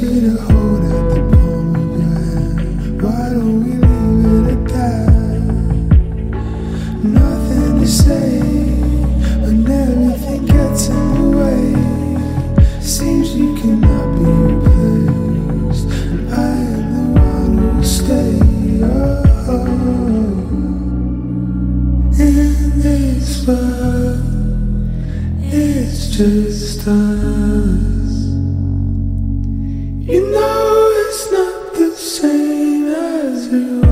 easy the hold. to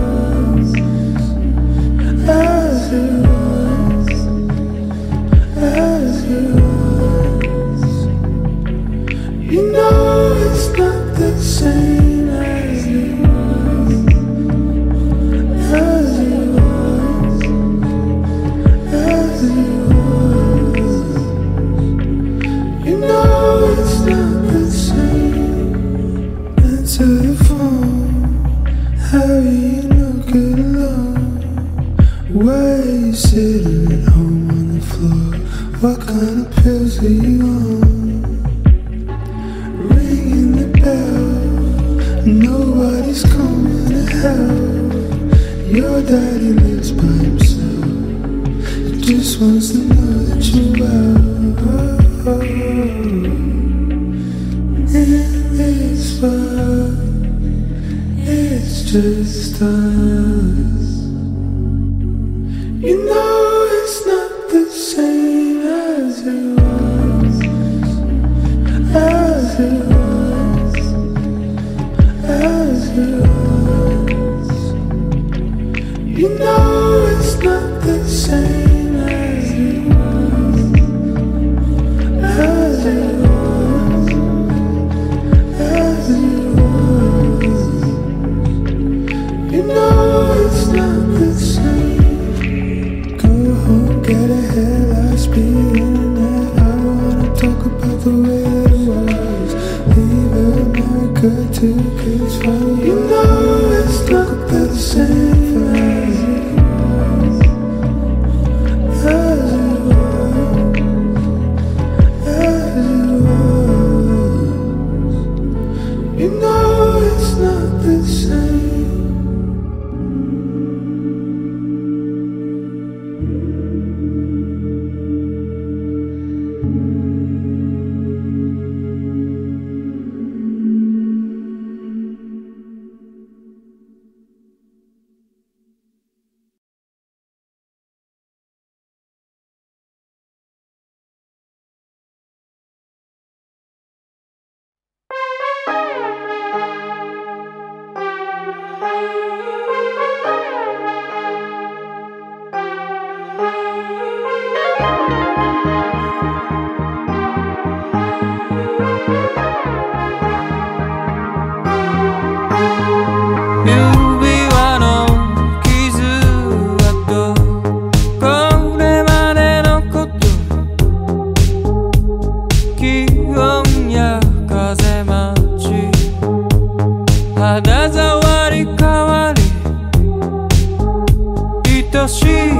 just us. You know it's not. To it from you. she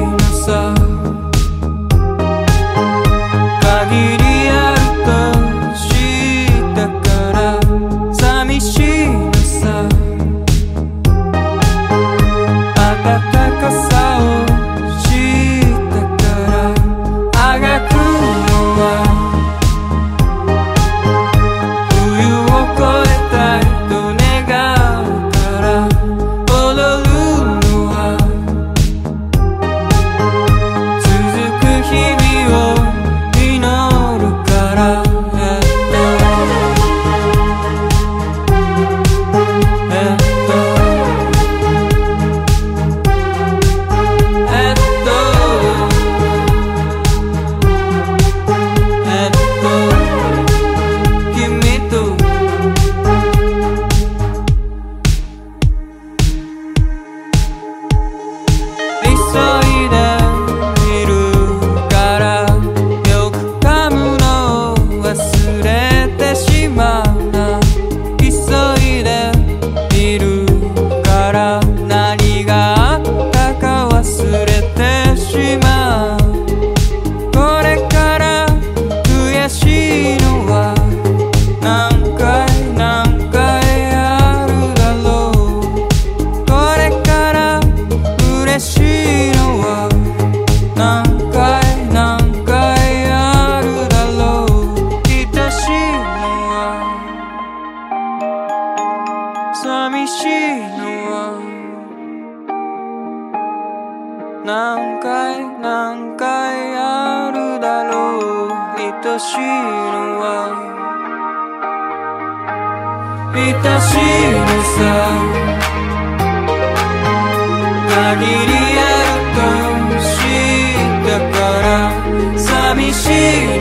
me cheio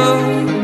love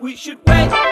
we should wait.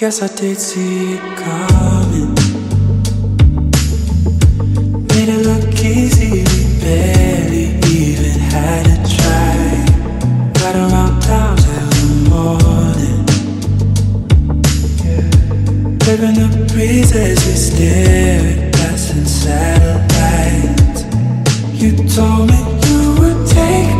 Guess I did see it coming. Made it look easy, barely even had to try. Right around town till the morning. Living the breeze as we stare at passing satellites. You told me you would take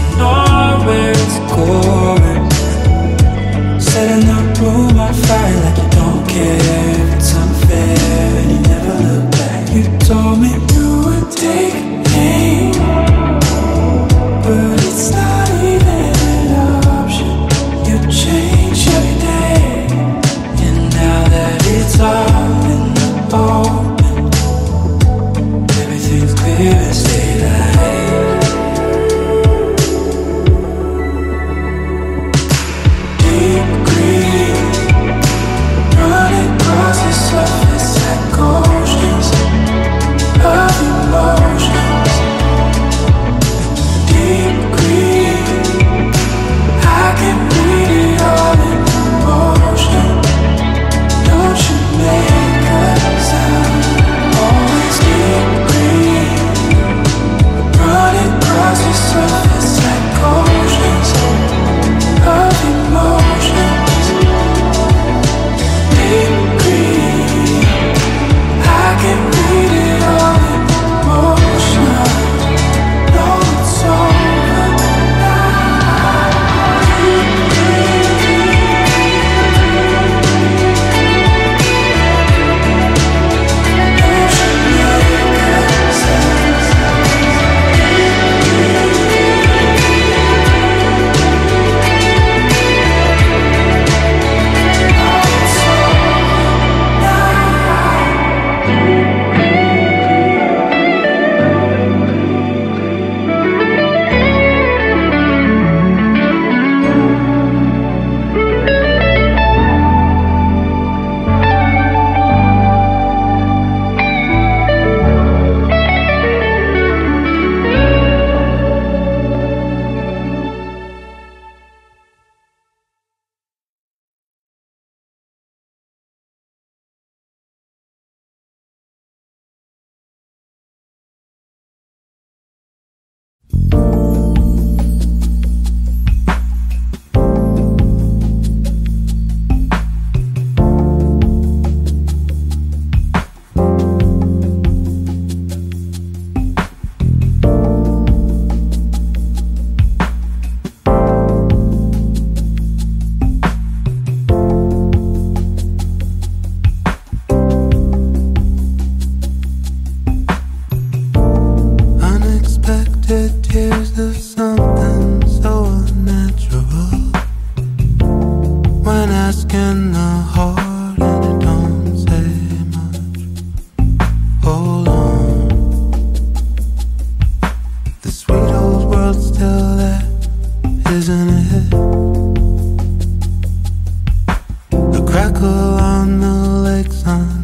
crackle on the lake's unbeaten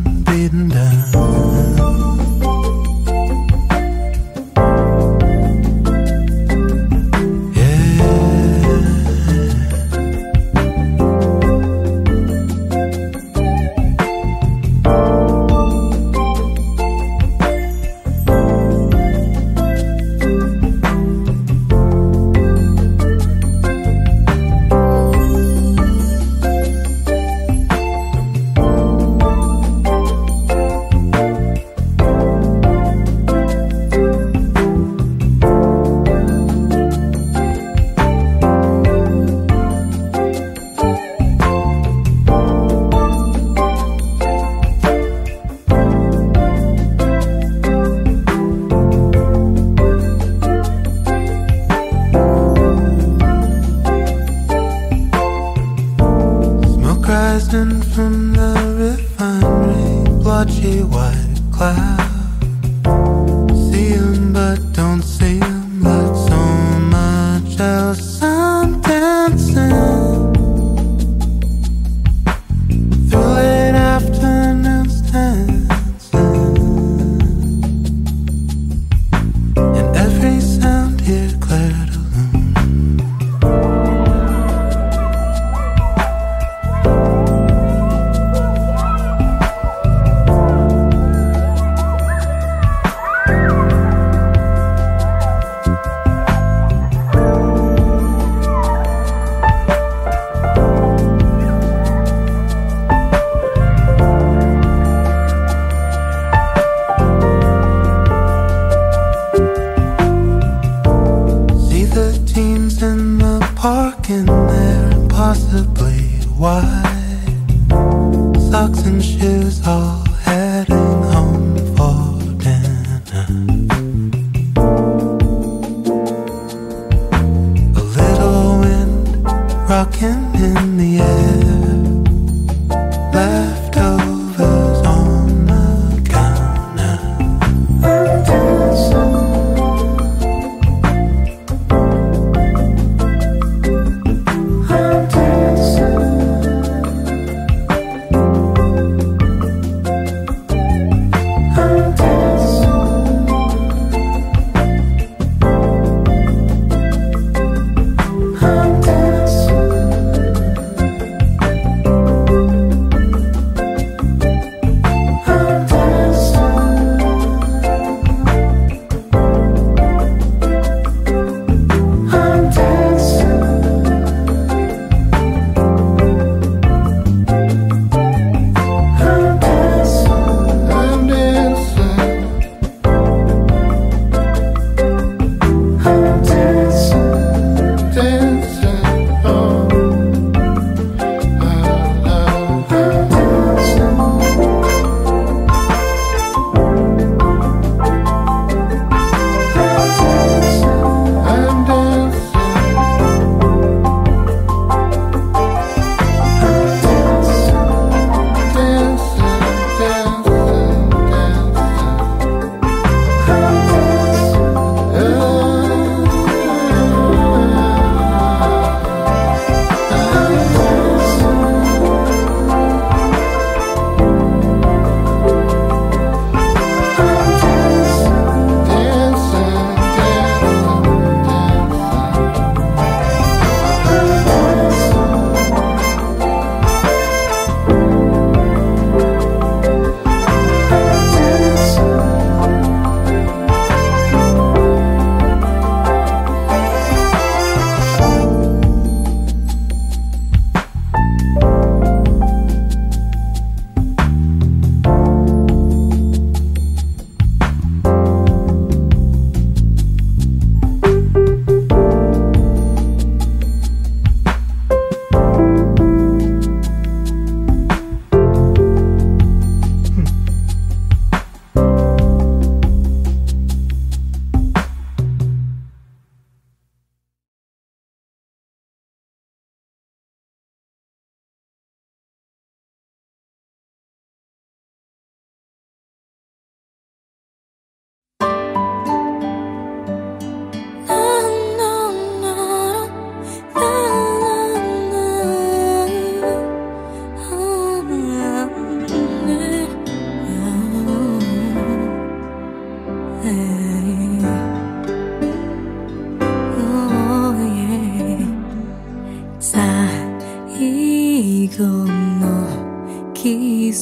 white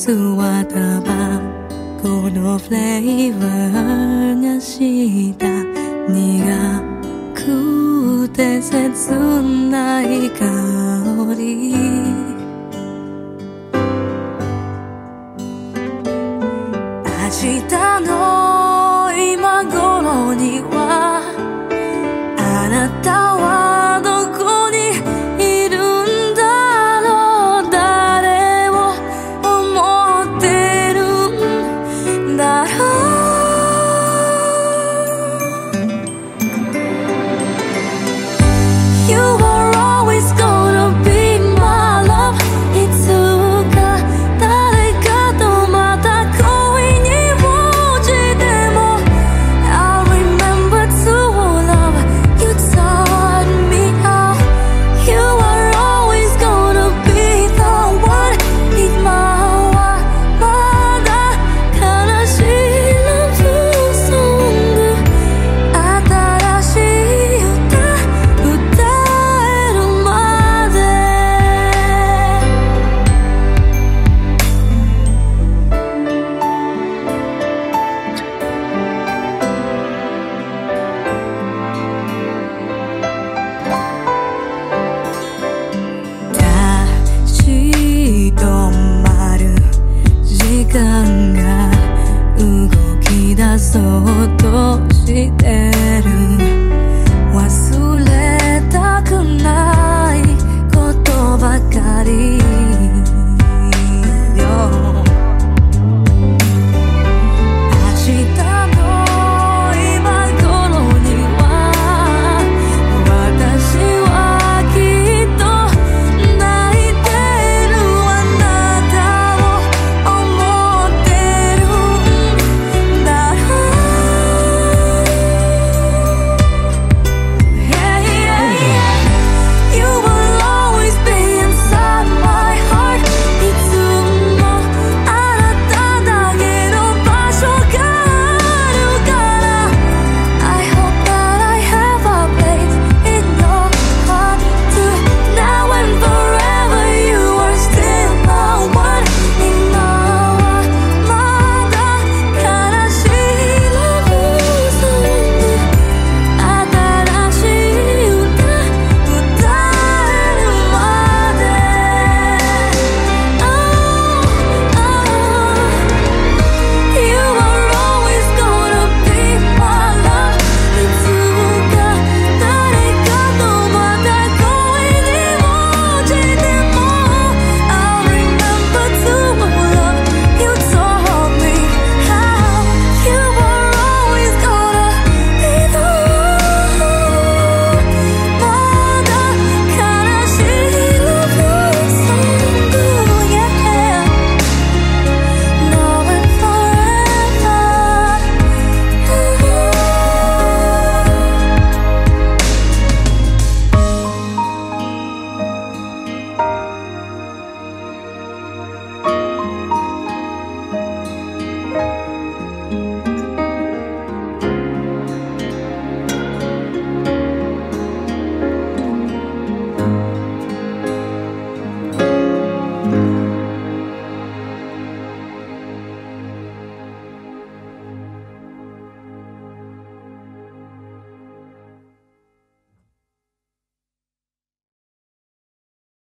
姿ばこのフレーバーがした。苦くて切ない香り。